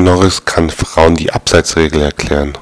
Norris kann Frauen die Abseitsregel erklären.